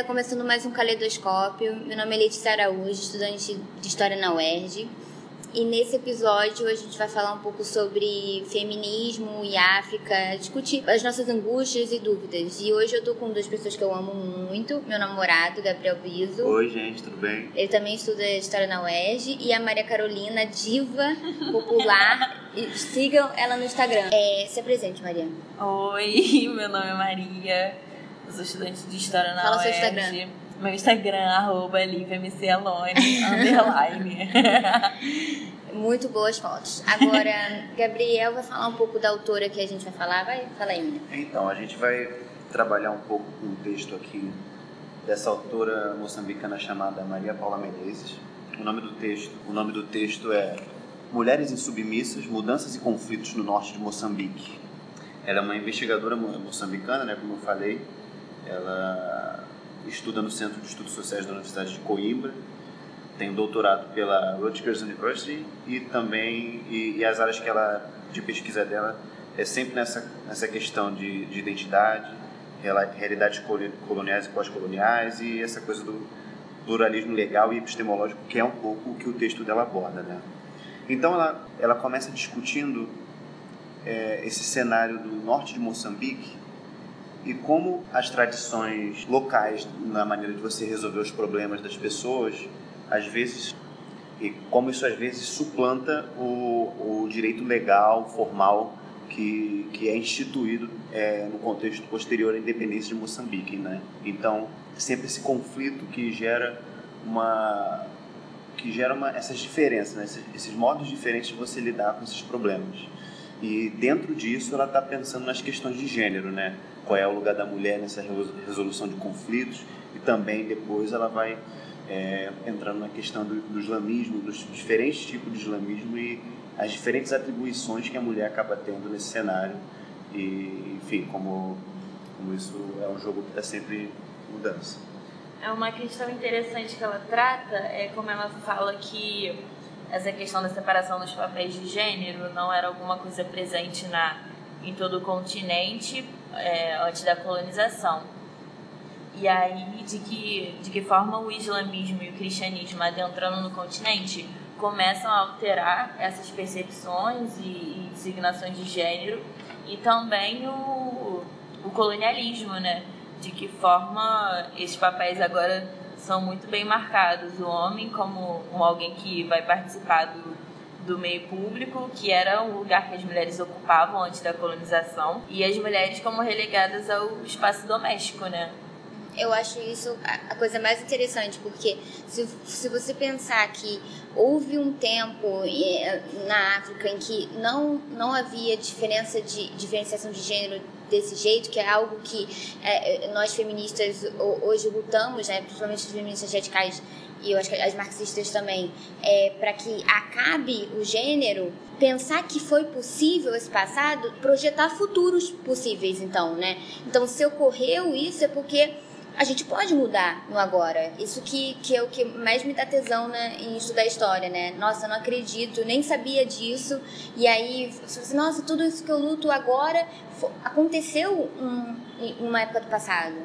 Olá, galera. Tá começando mais um Caleidoscópio. Meu nome é Letícia Araújo, estudante de História na UERJ. E nesse episódio a gente vai falar um pouco sobre feminismo e África, discutir as nossas angústias e dúvidas. E hoje eu tô com duas pessoas que eu amo muito: meu namorado, Gabriel Biso. Oi, gente, tudo bem? Ele também estuda História na UERJ. E a Maria Carolina, diva popular. Sigam ela no Instagram. É, se apresente, Maria. Oi, meu nome é Maria. Eu sou estudante de História na Fala UERJ. seu Instagram. Meu Instagram, arroba LiviaMCAlone, underline. Muito boas fotos. Agora, Gabriel vai falar um pouco da autora que a gente vai falar. Vai, fala aí, menina. Então, a gente vai trabalhar um pouco com o texto aqui dessa autora moçambicana chamada Maria Paula Menezes. O nome do texto, o nome do texto é Mulheres Insubmissas, Mudanças e Conflitos no Norte de Moçambique. Ela é uma investigadora mo- moçambicana, né, como eu falei. Ela estuda no Centro de Estudos Sociais da Universidade de Coimbra. Tem um doutorado pela Rutgers University e também e, e as áreas que ela de pesquisa dela é sempre nessa nessa questão de, de identidade, realidades colo- coloniais e pós-coloniais e essa coisa do pluralismo legal e epistemológico que é um pouco o que o texto dela aborda, né? Então ela ela começa discutindo é, esse cenário do norte de Moçambique e como as tradições locais na maneira de você resolver os problemas das pessoas, às vezes, e como isso às vezes suplanta o, o direito legal, formal, que, que é instituído é, no contexto posterior à independência de Moçambique. Né? Então, sempre esse conflito que gera uma que gera uma, essas diferenças, né? esses, esses modos diferentes de você lidar com esses problemas. E dentro disso ela está pensando nas questões de gênero, né? Qual é o lugar da mulher nessa resolu- resolução de conflitos e também depois ela vai é, entrando na questão do, do islamismo, dos diferentes tipos de islamismo e as diferentes atribuições que a mulher acaba tendo nesse cenário e enfim como como isso é um jogo que está sempre em mudança. É uma questão interessante que ela trata, é como ela fala que essa questão da separação dos papéis de gênero não era alguma coisa presente na, em todo o continente é, antes da colonização. E aí, de que, de que forma o islamismo e o cristianismo adentrando no continente começam a alterar essas percepções e, e designações de gênero e também o, o colonialismo, né? De que forma esses papéis agora são muito bem marcados. O homem como um alguém que vai participar do, do meio público, que era um lugar que as mulheres ocupavam antes da colonização, e as mulheres como relegadas ao espaço doméstico, né? Eu acho isso a a coisa mais interessante, porque se, se você pensar que houve um tempo eh, na África em que não, não havia diferença de diferenciação de gênero desse jeito, que é algo que eh, eh, nós feministas ho- hoje lutamos, né, principalmente as feministas radicais e eu acho que as marxistas também, é, para que acabe o gênero, pensar que foi possível esse passado, projetar futuros possíveis, então, né? Então, se ocorreu isso, é porque a gente pode mudar no agora. Isso que, que é o que mais me dá tesão né, em estudar história, né? Nossa, eu não acredito, nem sabia disso. E aí, assim, nossa, tudo isso que eu luto agora aconteceu um, em uma época do passado.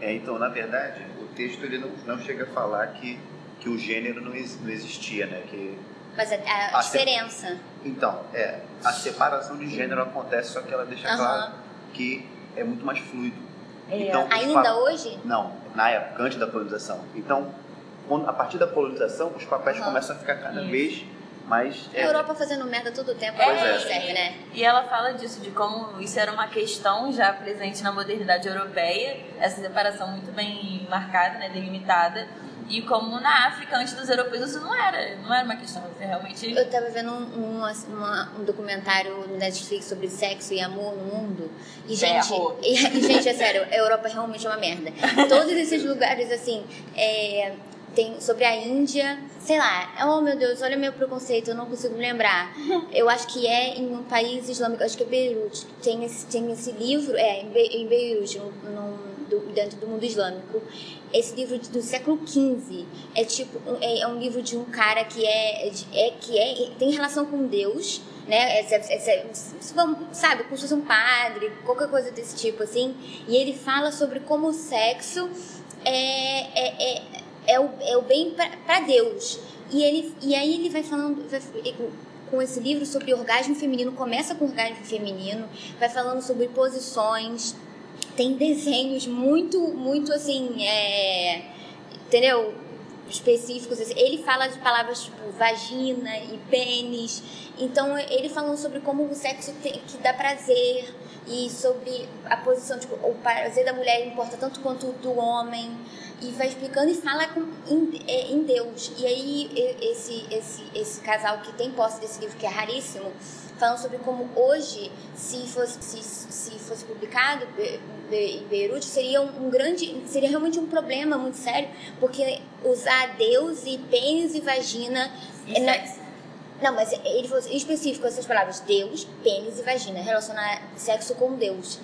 É, então, na verdade, o texto ele não, não chega a falar que, que o gênero não, não existia, né? Que, Mas a, a Ah, você- diferença. então, é, a separação de gênero acontece, só que ela deixa Aham. claro que é muito mais fluido. É, Então, Ainda hoje? Não, na época, antes da colonização. Então, quando- a partir da colonização, os papéis Aham. começam a ficar cada Isso. vez mais... A é, Europa fazendo merda todo o tempo, É, não é. serve, né? E ela fala disso, de como isso era uma questão já presente na modernidade europeia, essa separação muito bem marcada, né, delimitada, e como na África, antes dos europeus, isso não era, não era uma questão, isso é realmente... Eu tava vendo um, um, uma- um documentário no Netflix sobre sexo e amor no mundo. E, gente, Ferro. e, gente, é sério, a Europa realmente é uma merda. Todos esses lugares, assim, é, tem sobre a Índia, sei lá, oh meu Deus, olha meu preconceito, eu não consigo me lembrar. Eu acho que é em um país islâmico, acho que é Beirute. Tem esse, tem esse livro, é, em, Be, em Beirute, num, do- dentro do mundo islâmico. Esse livro do século XV é tipo é, é um livro de um cara que é, é que é tem relação com Deus, né? Essa, essa, sabe, como se fosse um padre, qualquer coisa desse tipo assim. E ele fala sobre como o sexo é, é, é, é, o, é o bem para Deus. E, ele, e aí ele vai falando vai, com esse livro sobre orgasmo feminino, começa com orgasmo feminino, vai falando sobre posições, tem desenhos muito, muito assim, é, entendeu? Específicos. Assim. Ele fala de palavras tipo vagina e pênis. Então, ele falando sobre como o sexo tem, que dá prazer e sobre a posição, tipo, o prazer da mulher importa tanto quanto do homem e vai explicando e fala com, em, é, em, Deus. E aí esse, esse, esse casal que tem posse desse livro, que é raríssimo, falando sobre como hoje, se fosse, se, se fosse publicado em Beirute, seria um, grande, seria realmente um problema muito sério, porque usar Deus e pênis e vagina... E é não, mas ele falou específico essas palavras, Deus, pênis e vagina, relacionar sexo com Deus.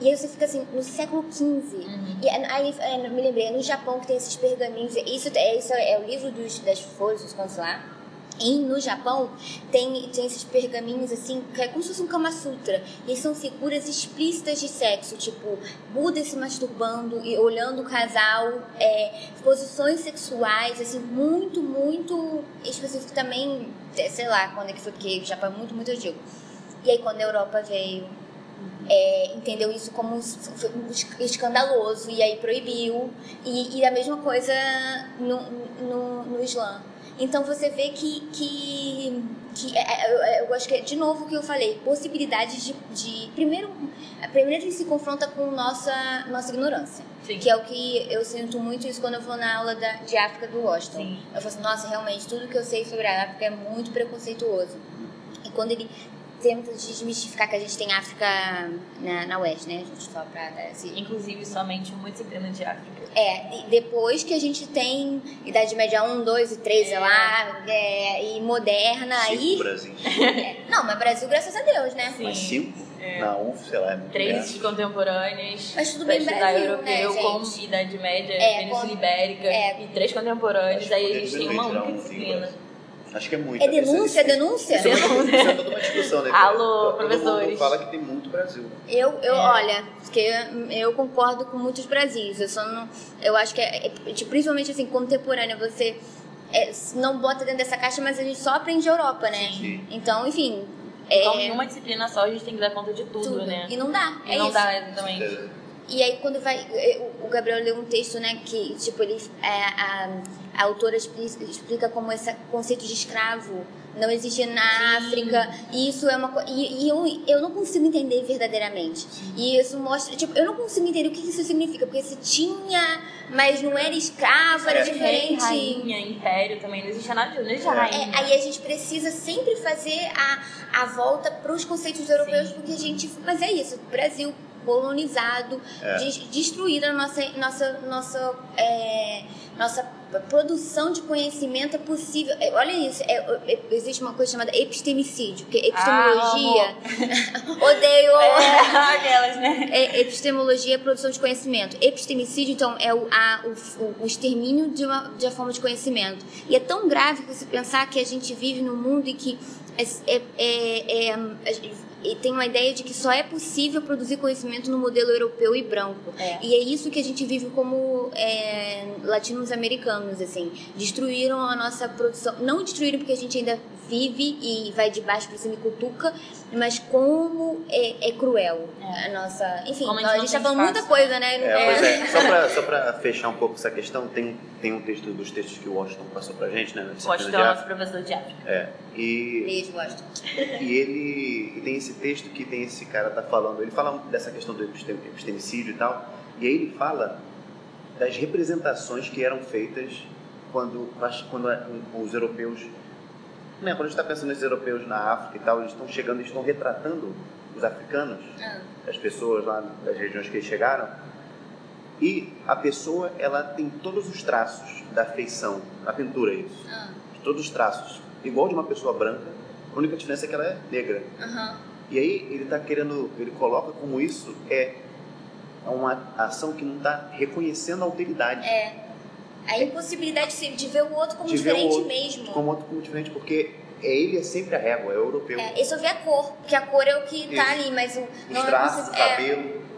E aí você fica assim, no século XV. Uhum. E aí é, me lembrei, é no Japão que tem esses pergaminhos. Isso é, isso é o livro dos, das folhas, dos lá. E no Japão tem, tem esses pergaminhos assim, que é como se fosse um Kama Sutra. E são figuras explícitas de sexo, tipo Buda se masturbando e olhando o casal, é, posições sexuais, assim, muito, muito específico também, sei lá, quando é que foi, porque o Japão é muito, muito antigo. E aí quando a Europa veio é, entendeu isso como escandaloso e aí proibiu. E, e a mesma coisa no, no, no Islã. Então você vê que, que, que é, é, eu, eu acho que é de novo o que eu falei, possibilidades de, de primeiro, primeiro a gente se confronta com nossa nossa ignorância, Sim. que é o que eu sinto muito isso quando eu vou na aula da, de África do Washington. Sim. Eu falo assim, nossa, realmente tudo que eu sei sobre a África é muito preconceituoso. E quando ele tenta desmistificar que a gente tem África na, na Oeste, né? A gente só pra esse... Inclusive, somente uma disciplina de África. É, depois que a gente tem Idade Média 1, 2 e 3, é. lá, é, e moderna, cinco aí... Brasil. É, não, mas Brasil, graças a Deus, né? Sim. Mas cinco? É. Na UF, sei lá, é muito Três grande. contemporâneas. Mas tudo bem Brasil, europeu, né, com Idade Média, é, Península Ibérica, é. e três contemporâneos, aí a gente tem uma única disciplina. Acho que é muito. É denúncia, isso, denúncia? Isso, isso, isso é toda uma discussão, né? Alô, Todo professores. mundo fala que tem muito Brasil. Eu, eu é. olha, porque eu concordo com muitos Brasis. Eu só não. Eu acho que é, é tipo, principalmente assim, contemporânea, você é, não bota dentro dessa caixa, mas a gente só aprende Europa, né? Sim. Então, enfim. Então, em uma disciplina só, a gente tem que dar conta de tudo, tudo. né? E não dá. E é não isso. dá, exatamente. E aí quando vai. O Gabriel leu um texto, né, que tipo, ele. É, a, a autora explica como esse conceito de escravo não existia na Sim. África. E isso é uma coisa. E, e, eu, eu não consigo entender verdadeiramente. Sim. E isso mostra. Tipo, eu não consigo entender o que isso significa. Porque se tinha, mas não era escravo, era é. diferente. Rainha, império também, não existia nada, não existia é. rainha. É, aí a gente precisa sempre fazer a, a volta para os conceitos europeus, Sim. porque a gente. Mas é isso, Brasil colonizado, é. destruir a nossa, nossa, nossa, é, nossa produção de conhecimento é possível. É, olha isso, é, é, existe uma coisa chamada epistemicídio, que é epistemologia. Ah, odeio! É, aquelas, né? É, epistemologia é produção de conhecimento. Epistemicídio, então, é o, a, o, o extermínio de uma, de uma forma de conhecimento. E é tão grave você pensar que a gente vive num mundo em que é, é, é, e tem uma ideia de que só é possível produzir conhecimento no modelo europeu e branco. É. E é isso que a gente vive como é, latinos americanos, assim. Destruíram a nossa produção. Não destruíram porque a gente ainda vive e vai de baixo para cima e cutuca, mas como é, é cruel é. a nossa. Enfim, a, a, gente tá falando muita coisa, né? É, pois é. Só para fechar um pouco essa questão, tem, tem um texto dos textos que o Washington passou pra gente, né? Washington é o nosso professor de África. É. E, Beijo, Washington. E ele e tem esse texto que tem esse cara tá falando, ele fala dessa questão do epistemicídio e tal, e aí ele fala das representações que eram feitas quando, quando os europeus né, quando a gente está pensando nesses europeus na África e tal, eles estão chegando, eles estão retratando os africanos, ah. as pessoas lá das regiões que eles chegaram, e a pessoa, ela tem todos os traços da feição, na pintura isso, ah. todos os traços, igual de uma pessoa branca, a única diferença é que ela é negra. Uhum. E aí ele está querendo, ele coloca como isso é uma ação que não está reconhecendo a alteridade. É a impossibilidade de ver o outro como diferente outro, mesmo. Como outro como diferente, porque é ele é sempre a régua, é o europeu. É, ele só vê a cor, porque a cor é o que está ali, mas o. Os traços, o cabelo.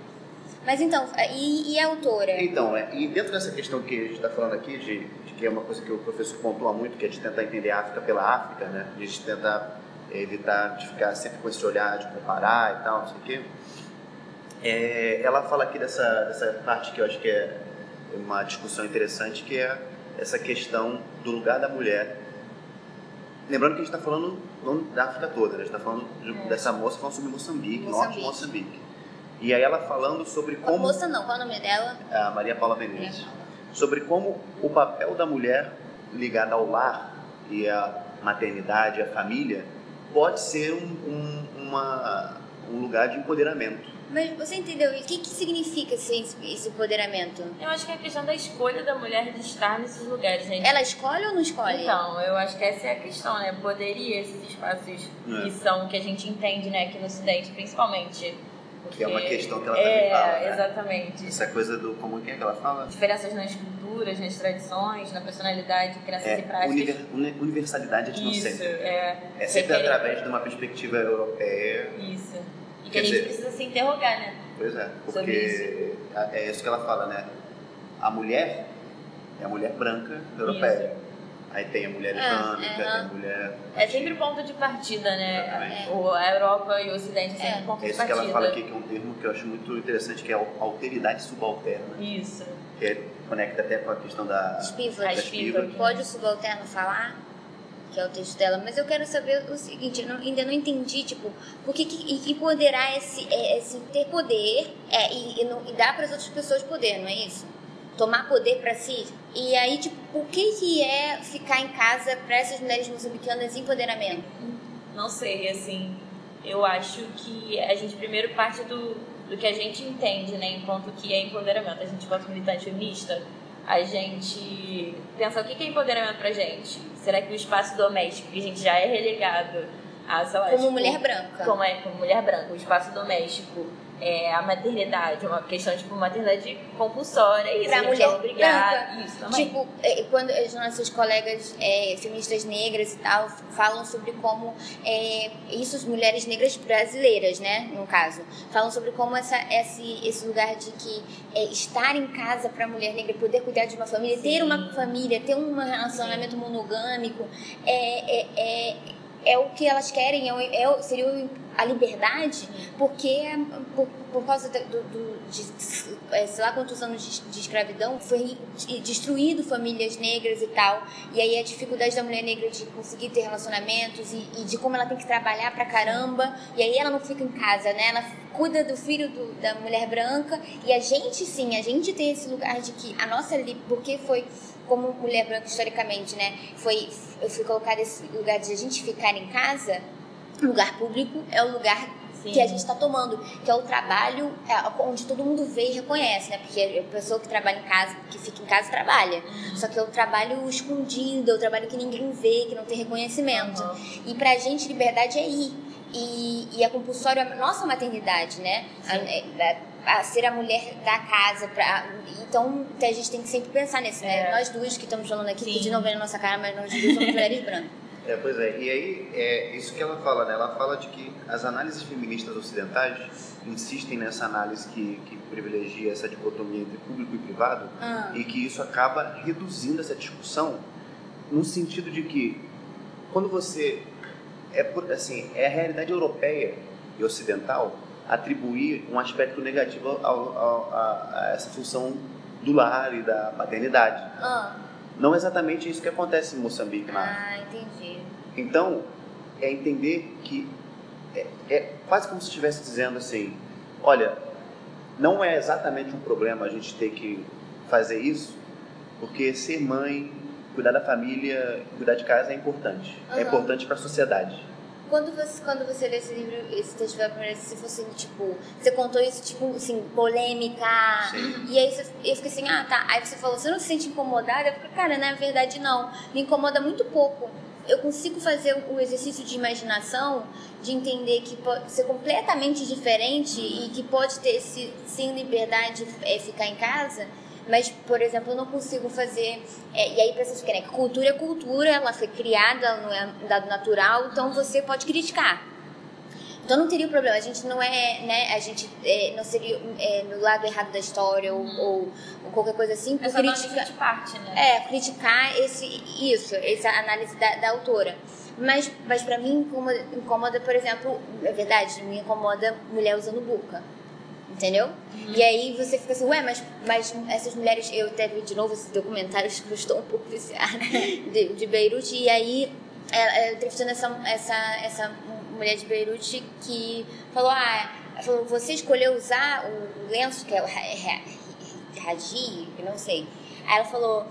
Mas então, e, e a autora? Então, é, e dentro dessa questão que a gente está falando aqui, de, de, que é uma coisa que o professor pontua muito, que é de tentar entender a África pela África, né? De tentar evitar de ficar sempre com esse olhar de comparar e tal, não sei o quê. É, ela fala aqui dessa, dessa parte que eu acho que é uma discussão interessante, que é essa questão do lugar da mulher. Lembrando que a gente está falando da África toda, né? a gente está falando de, é. dessa moça falando sobre Moçambique, Moçambique, norte de Moçambique. E aí ela falando sobre como... A moça não, qual é o nome dela? A Maria Paula Menezes. É. Sobre como o papel da mulher ligada ao lar e à maternidade, à família, pode ser um, um, uma, um lugar de empoderamento. Mas você entendeu? O que, que significa esse, esse empoderamento? Eu acho que é a questão da escolha da mulher de estar nesses lugares, gente. Ela escolhe ou não escolhe? Então, eu acho que essa é a questão, né? Poderia esses espaços é. que são, que a gente entende, né, aqui no Ocidente, principalmente. Porque... Que é uma questão que ela também é, fala. Né? exatamente. Essa coisa do. Como é que ela fala? Diferenças nas culturas, nas tradições, na personalidade, crenças é, e práticas. universalidade etnocêntrica. Isso, é. É sempre através de uma perspectiva europeia. Isso. E que a gente dizer, precisa se interrogar, né? Pois é, porque isso. é isso que ela fala, né? A mulher é a mulher branca europeia. Isso. Aí tem a mulher islâmica, é, tem a mulher. É sempre o ponto de partida, né? É. O, a Europa e o Ocidente é sempre é. ponto é de partida. Isso que ela fala aqui, que é um termo que eu acho muito interessante, que é a alteridade subalterna. Isso. Que é, conecta até com a questão da. Spivak. Pode o subalterno falar? Que é o texto dela, mas eu quero saber o seguinte, eu não, ainda não entendi, tipo, por que, que empoderar esse, é, esse ter poder é, e, e, não, e dar para as outras pessoas poder, não é isso? tomar poder para si. E aí, tipo, o que, que é ficar em casa para essas mulheres moçambicanas empoderamento? Não sei, assim, eu acho que a gente primeiro parte do, do que a gente entende, né, enquanto que é empoderamento. A gente, enquanto militante feminista, a gente pensa o que é empoderamento pra gente? Será que o espaço doméstico, que a gente já é relegado a, sei lá, como tipo, mulher branca. Como é, como mulher branca, o espaço doméstico é, a maternidade, uma questão tipo maternidade compulsória, isso, pra a mulher é obrigada, isso também. Tipo, é, quando as nossas colegas é, feministas negras e tal falam sobre como é, isso as mulheres negras brasileiras, né, no caso, falam sobre como essa, esse, esse lugar de que é, estar em casa para a mulher negra poder cuidar de uma família, Sim. ter uma família, ter um relacionamento Sim. monogâmico, é, é, é é o que elas querem, é, é, seria a liberdade, porque por, por causa do, do de, é, sei lá quantos anos de, de, escravidão foi destruído famílias negras e tal, e aí a dificuldade da mulher negra de conseguir ter relacionamentos e, e de como ela tem que trabalhar pra caramba, e aí ela não fica em casa, né? Ela cuida do filho do, da mulher branca, e a gente sim, a gente tem esse lugar de que a nossa porque foi como mulher branca historicamente, né? Foi eu fui colocada nesse lugar de a gente ficar em casa, lugar público é o lugar Sim. que a gente está tomando, que é o trabalho é, onde todo mundo vê e reconhece, né? Porque a pessoa que trabalha em casa, que fica em casa, trabalha. Uhum. Só que é o trabalho escondido, é o trabalho que ninguém vê, que não tem reconhecimento. Uhum. E pra gente, liberdade é ir. E, e é compulsório a nossa maternidade, né? A, é, a, a, ser a mulher da casa. Pra, então, a gente tem que sempre pensar nisso, né? É. Nós duas que estamos falando aqui, Sim. que de não vê na nossa cara, mas nós duas somos mulheres brancas. É, pois é. E aí, é isso que ela fala, né? Ela fala de que as análises feministas ocidentais insistem nessa análise que, que privilegia essa dicotomia entre público e privado ah. e que isso acaba reduzindo essa discussão no sentido de que quando você é assim é a realidade europeia e ocidental atribuir um aspecto negativo ao, ao, a, a, essa função do lar e da maternidade. Ah. Não é exatamente isso que acontece em Moçambique, né? Ah, entendi. Então, é entender que é, é quase como se estivesse dizendo assim, olha, não é exatamente um problema a gente ter que fazer isso, porque ser mãe, cuidar da família, cuidar de casa é importante. Uhum. É importante para a sociedade. Quando você, quando você lê esse livro, esse texto pela primeira vez, se fosse, tipo, você contou isso, tipo, assim, polêmica, Sim. e aí você, eu fiquei assim, ah, tá. Aí você falou, você não se sente incomodada? Eu fiquei, cara, na verdade, não. Me incomoda muito pouco. Eu consigo fazer o exercício de imaginação, de entender que pode ser completamente diferente e que pode ter, sim, liberdade é, ficar em casa, mas, por exemplo, eu não consigo fazer. É, e aí, para vocês querem, cultura é cultura, ela foi criada, não é dado natural, então você pode criticar. Então não teria problema. A gente não é, né? A gente é, não seria é, no lado errado da história ou, ou, ou qualquer coisa assim. Por criticar, de parte, né? É, criticar esse, isso, essa análise da, da autora. Mas, mas pra mim incomoda, incomoda, por exemplo, é verdade, me incomoda mulher usando burca. Entendeu? Uhum. E aí você fica assim, ué, mas, mas essas mulheres. Eu teve de novo esse documentário que eu estou um pouco viciada de, de Beirute, e aí ela, entrevistando essa, essa, essa mulher de Beirute que falou: Ah, falou, você escolheu usar o lenço, que é o Raji, que não sei. Aí ela falou: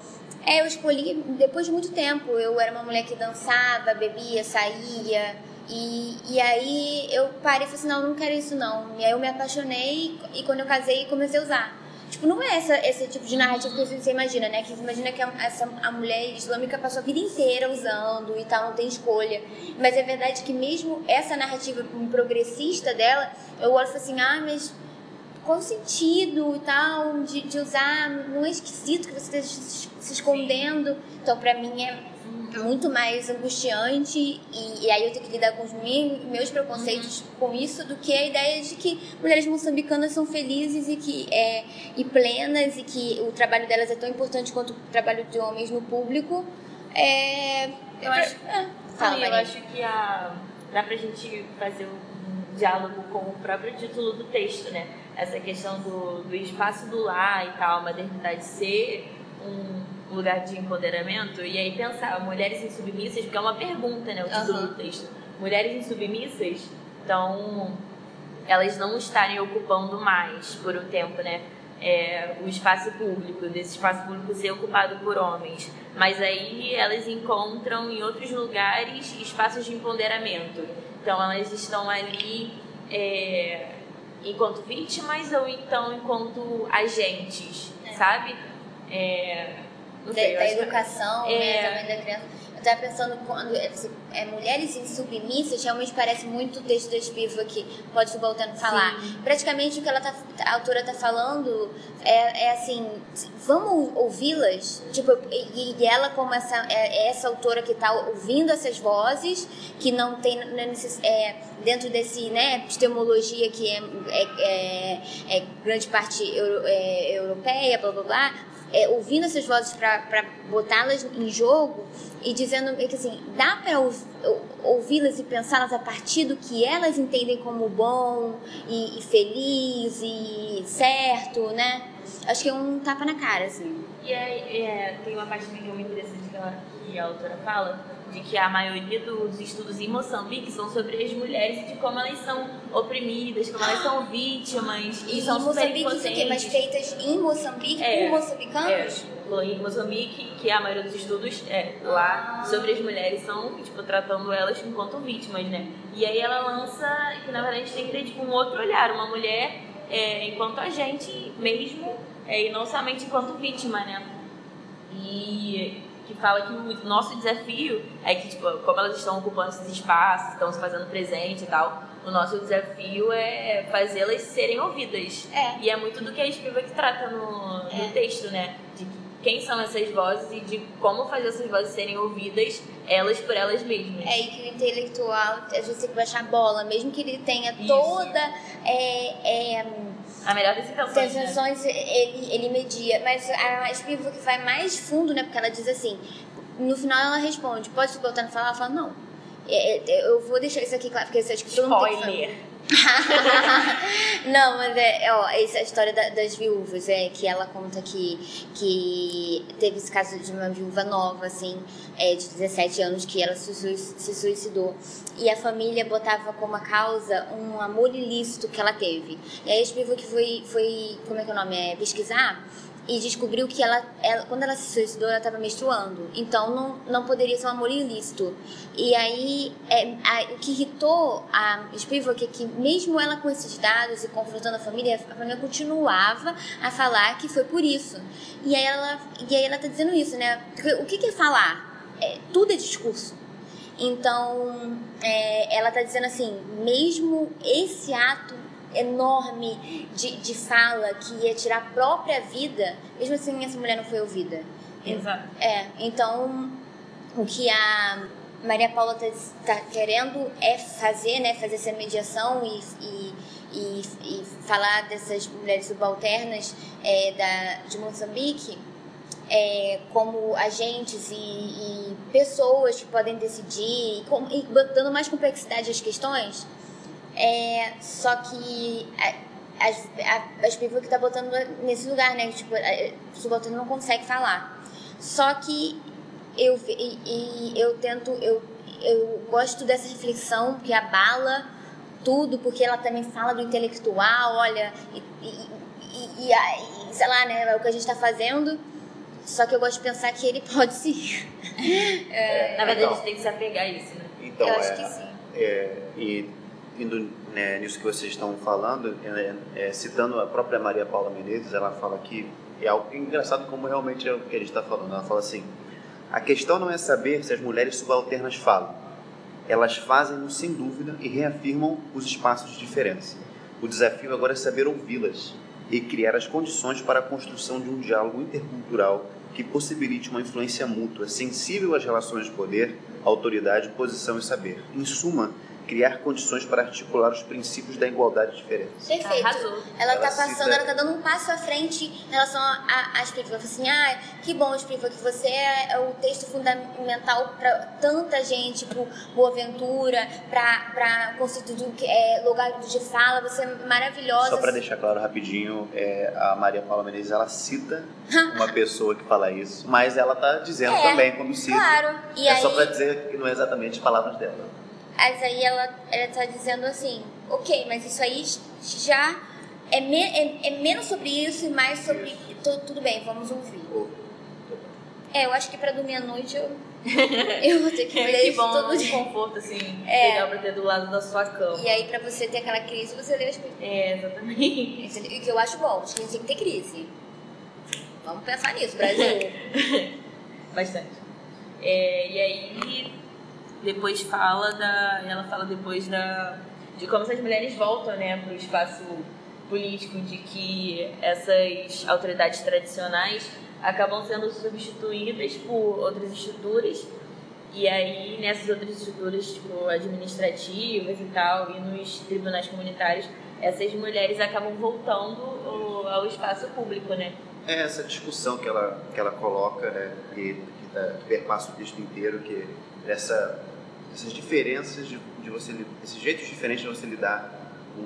É, eu escolhi depois de muito tempo. Eu era uma mulher que dançava, bebia, saía. E, e aí eu parei e falei assim: Não, não quero isso não. E aí eu me apaixonei e quando eu casei comecei a usar. Tipo, não é essa, esse tipo de narrativa que você imagina, né? Que você imagina que a, essa, a mulher islâmica passou a vida inteira usando e tal, não tem escolha. Mas é verdade que mesmo essa narrativa progressista dela, eu olho e falo assim, ah, mas qual o sentido e tal de, de usar? Não é esquisito que você esteja se escondendo? Então, pra mim, é muito mais angustiante e, e, aí eu tenho que lidar com os meus, meus preconceitos uhum. com isso do que a ideia de que mulheres moçambicanas são felizes e que é e plenas e que o trabalho delas é tão importante quanto o trabalho de homens no público é eu acho é, fala, eu acho que a dá pra gente fazer um diálogo com o próprio título do texto né essa questão do, do espaço do lar e tal a maternidade ser um lugar de empoderamento e aí pensar mulheres insubmissas, porque é uma pergunta, né, o título uhum. do texto. Mulheres insubmissas, então elas não estarem ocupando mais por um tempo, né, é, o espaço público, desse espaço público ser ocupado por homens. Mas aí elas encontram em outros lugares espaços de empoderamento. Então elas estão ali é, enquanto vítimas ou então enquanto agentes, é. sabe? É, sei, da, da educação, né, é... né, também da criança. Eu estava pensando quando é, é, mulheres insubmissas, realmente parece muito o texto da Espiva que pode voltando falar. Sim. Praticamente o que ela tá, a autora está falando é, é, assim, vamos ouvi-las, tipo, e, e, ela como essa é, é essa autora que está ouvindo essas vozes, que não tem é, dentro desse, né, epistemologia que é, é, é grande parte euro, europeia, blá blá blá, é, ouvindo essas vozes para botá-las em jogo e dizendo que assim, dá para ouvi-las e pensá-las a partir do que elas entendem como bom e, e, feliz e certo, né? Acho que é um tapa na cara, assim. E é, é tem uma parte que é muito interessante que, a autora fala, de que a maioria dos estudos em Moçambique são sobre as mulheres e de como elas são oprimidas, como elas são vítimas e, e são Moçambique, isso aqui, mas feitas em Moçambique é, por moçambicanos? É, em Moçambique, que a maioria dos estudos é lá sobre as mulheres são, tipo, tratando elas enquanto vítimas, né? E aí ela lança que na verdade tem que ter tipo um outro olhar, uma mulher é, enquanto agente mesmo, é, e não somente enquanto vítima, né? E que fala que o nosso desafio é que, tipo, como elas estão ocupando esses espaços, estão se fazendo presente e tal, o nosso desafio é fazê-las serem ouvidas. É. E é muito do que a escriva que trata no, no é. texto, né? De quem são essas vozes e de como fazer essas vozes serem ouvidas, elas por elas mesmas. É, e que o intelectual, às vezes, tem que baixar a bola, mesmo que ele tenha Isso. toda. É, é, a melhor das intenções. Intenções né? ele, ele media. Mas a que vai mais fundo, né? Porque ela diz assim: no final ela responde, pode botar no falar? Ela fala, não. É, é, eu vou deixar isso aqui claro, porque acho que todo mundo que não, mas é, ó, essa é a história da, das viúvas, é que ela conta que, que teve esse caso de uma viúva nova, assim, é, de 17 anos, que ela se, se suicidou. E a família botava como a causa um amor ilícito que ela teve. E aí a viúva que foi, foi, como é que é o nome? É, pesquisar e descobriu que ela, ela quando ela se suicidou, ela estava menstruando. Então não, não poderia ser um amor ilícito. E aí é, a, o que irritou a Spivak é que mesmo ela com esses dados e confrontando a família, a família continuava a falar que foi por isso. E aí ela, e aí ela tá dizendo isso, né? O que, que é falar? É, tudo é discurso. Então, é, ela está dizendo assim, mesmo esse ato enorme de, de fala que ia tirar a própria vida, mesmo assim essa mulher não foi ouvida. Exato. É, então o que a Maria Paula está tá querendo é fazer, né, fazer essa mediação e, e, e, e falar dessas mulheres subalternas é, da, de Moçambique é, como agentes e, e, pessoas que podem decidir e, com, e dando mais complexidade às questões. É, só que as, as pessoas que está botando nesse lugar, né? Tipo, o subalterno não consegue falar. Só que eu, e, e eu tento, eu, eu gosto dessa reflexão que abala tudo, porque ela também fala do intelectual, olha, e, e, e, sei lá, né, é o que a gente está fazendo. Só que eu gosto de pensar que ele pode sim. É, Na verdade, então, a gente tem que se apegar a isso, né? Então, eu é, acho que sim. É, e indo né, nisso que vocês estão falando, é, é, citando a própria Maria Paula Menezes, ela fala que é algo engraçado como realmente é o que a gente está falando. Ela fala assim: a questão não é saber se as mulheres subalternas falam. Elas fazem-no sem dúvida e reafirmam os espaços de diferença. O desafio agora é saber ouvi-las e criar as condições para a construção de um diálogo intercultural que possibilite uma influência mútua, sensível às relações de poder, autoridade, posição e saber. Em suma, criar condições para articular os princípios da igualdade de diferença. Perfeito. Arrasou. Ela está passando, ela está dando um passo à frente em relação às. Ela assim, ah, que bom, Spriva, que você é, é o texto fundamental para tanta gente, para Boaventura, para o conceito do é, lugar de fala, você é maravilhosa. Só para deixar claro rapidinho, é, a Maria Paula Menezes, ela cita uma pessoa que fala isso, mas ela está dizendo é, também quando cita. Claro. E é aí... só para dizer que não é exatamente palavras dela. Mas aí ela, ela tá dizendo assim, ok, mas isso aí já é, me, é, é menos sobre isso e mais sobre. Tudo, tudo bem, vamos ouvir. É, eu acho que pra dormir à noite eu. eu vou ter que ler que bom, todo dia. conforto, assim, é. legal pra ter do lado da sua cama. E aí, pra você ter aquela crise, você lê as coisas. É, exatamente. E que eu acho bom, a gente tem que ter crise. Vamos pensar nisso, Brasil. Bastante. É, e aí, depois fala da. Ela fala depois da. de como essas mulheres voltam né, para o espaço político, de que essas autoridades tradicionais acabam sendo substituídas por outras estruturas. E aí, nessas outras estruturas, tipo, administrativas e tal, e nos tribunais comunitários, essas mulheres acabam voltando ao espaço público, né? É essa discussão que ela, que ela coloca, né, que, que, tá, que perpassa o texto inteiro, que essa essas diferenças de, de você, esses jeitos diferentes de você lidar com,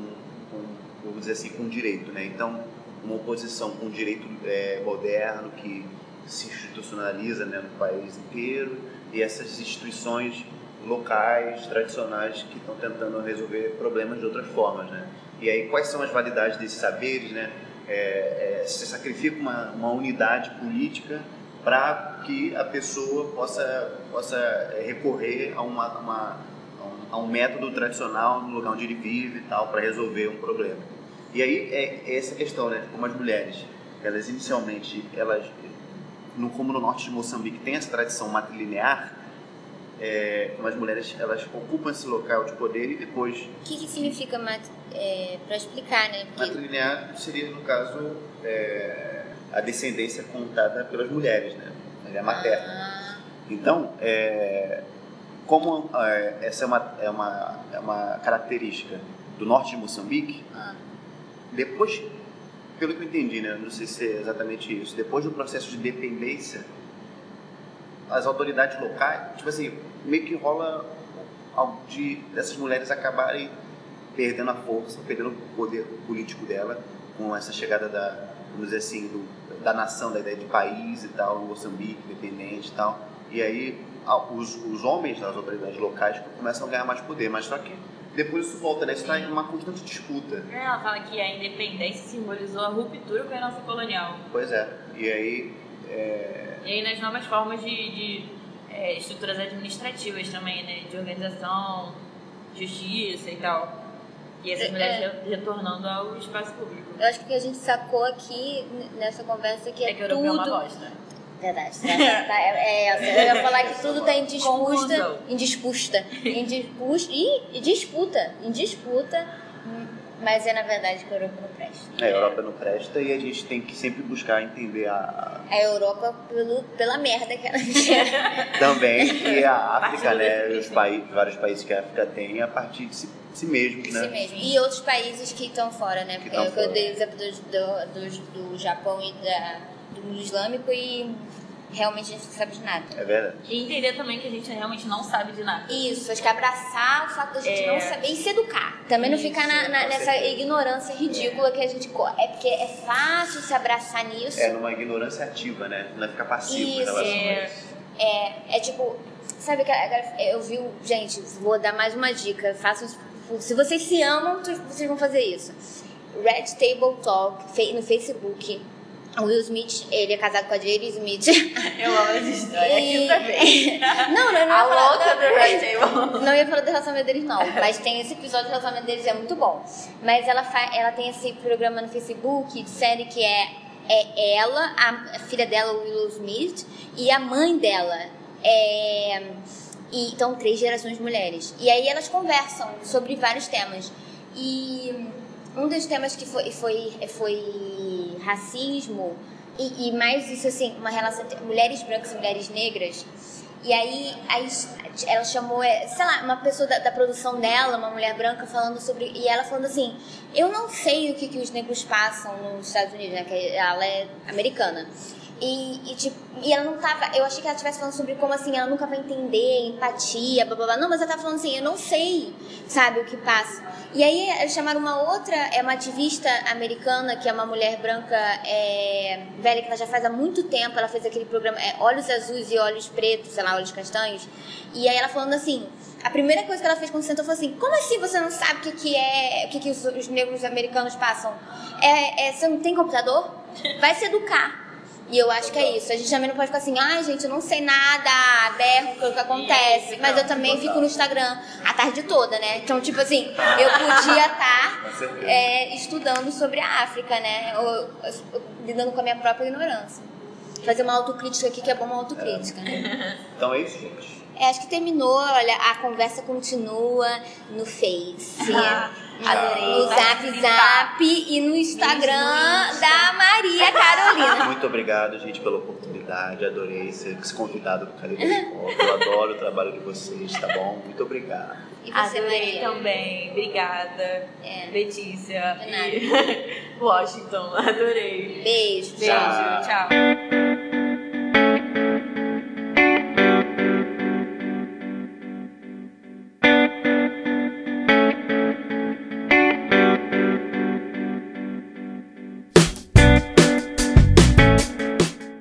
com, vamos dizer assim, com direito, né? Então, uma oposição com direito é, moderno que se institucionaliza né, no país inteiro e essas instituições locais, tradicionais que estão tentando resolver problemas de outras formas, né? E aí, quais são as validades desses saberes, né? É, é, se sacrifica uma, uma unidade política para que a pessoa possa, possa é, recorrer a, uma, uma, a um método tradicional no lugar onde ele vive e tal, para resolver um problema. E aí é, é essa questão, né? Como as mulheres, elas inicialmente, elas, no, como no norte de Moçambique tem essa tradição matrilinear, é, como as mulheres elas ocupam esse local de poder e depois. O que, que significa é, para explicar, né? Porque... Matrilinear seria no caso é, a descendência contada pelas mulheres, né? Ele é materna. Ah. Então, é, como é, essa é uma, é, uma, é uma característica do norte de Moçambique, ah. depois, pelo que eu entendi, né? Não sei se é exatamente isso. Depois do processo de dependência, as autoridades locais, tipo assim, meio que rola de dessas mulheres acabarem perdendo a força, perdendo o poder político dela com essa chegada da, vamos dizer assim, do, da nação, da ideia de país e tal, Moçambique, independente e tal. E aí os, os homens das autoridades locais começam a ganhar mais poder, mas só que depois isso volta, né? Isso está em uma constante disputa. É, ela fala que a independência simbolizou a ruptura com a herança colonial. Pois é, e aí... É... E nas novas formas de, de é, estruturas administrativas também, né? De organização, justiça e tal. E essas é, mulheres é. retornando ao espaço público. Eu acho que o que a gente sacou aqui nessa conversa que é, é que tudo... É uma bosta. Verdade. Tá, tá, é, é, eu ia falar que tudo está em disputa, em disputa, em disputa, e disputa, em disputa, Mas é na verdade que a Europa não presta. É, a Europa não presta e a gente tem que sempre buscar entender a. A Europa pelo, pela merda que ela tinha. Também, e a África, né? Os países, vários países que a África tem a partir de si, si mesmos, né? Si mesmo. E outros países que estão fora, né? Que Porque eu, fora. eu dei o exemplo do, do, do, do Japão e da, do mundo islâmico e realmente a gente não sabe de nada. É verdade. E entender também que a gente realmente não sabe de nada. Isso, acho que abraçar o fato da gente É. não saber e se educar. Também não Isso, ficar na, na- nessa certeza. ignorância ridícula que a gente. É porque é fácil se abraçar nisso. É numa ignorância ativa, né? Não é ficar passivo em Isso, relação a é. isso. É, é tipo, sabe que eu vi, gente, vou dar mais uma dica. Façam, se vocês se amam, vocês vão fazer isso. Red Table Talk no Facebook. O Will Smith, ele é casado com a Jade Smith. Eu amo essa história. E- Quinta vez. não, não, não. A ia falar- louca do Red. Não ia falar do relacionamento deles, não. Mas tem esse episódio do relacionamento deles, é muito bom. Mas ela, fa ela tem esse programa no Facebook de série que é, é ela, a filha dela, o Willow Smith, e a mãe dela. É, e, então, três gerações de mulheres. E aí elas conversam sobre vários temas. E um dos temas que foi, foi, foi racismo, e, e mais isso assim, uma relação entre mulheres brancas e mulheres negras. E aí, aí ela chamou, é, sei lá, uma pessoa da, da produção dela, uma mulher branca, falando sobre. E ela falando assim: Eu não sei o que, que os negros passam nos Estados Unidos, né? Que ela é americana. E, e, tipo, e ela não tava. Eu achei que ela estivesse falando sobre como assim, ela nunca vai entender, empatia, blá blá blá. Não, mas ela tava falando assim, eu não sei, sabe, o que passa. E aí eles chamaram uma outra, é uma ativista americana, que é uma mulher branca é, velha, que ela já faz há muito tempo, ela fez aquele programa é, Olhos Azuis e Olhos Pretos, sei lá, Olhos Castanhos. E aí ela falando assim, a primeira coisa que ela fez quando sentou foi assim, como assim você não sabe o que, que é, o que, que os, os negros americanos passam? É, é, você não tem computador? Vai se educar. E eu acho que é isso. A gente também não pode ficar assim, ai, gente, eu não sei nada, berro, o que acontece. Mas eu também fico no Instagram a tarde toda, né? Então, tipo assim, eu podia estar Com certeza. é, estudando sobre a África, né? Ou, ou, lidando com a minha própria ignorância. Fazer uma autocrítica aqui, que é bom uma autocrítica, né? Então é isso, gente. É, acho que terminou, olha, a conversa continua no Face. Adorei. No Zap. Zap e no Instagram da Maria Carolina. Muito obrigado, gente, pela oportunidade. Adorei ser convidado do Caleidoscópio. Eu adoro o trabalho de vocês, tá bom? Muito obrigado. E você, Adorei Maria? também. Obrigada. É. Letícia. E Washington. Adorei. Beijo. Beijo. Tchau. Tchau.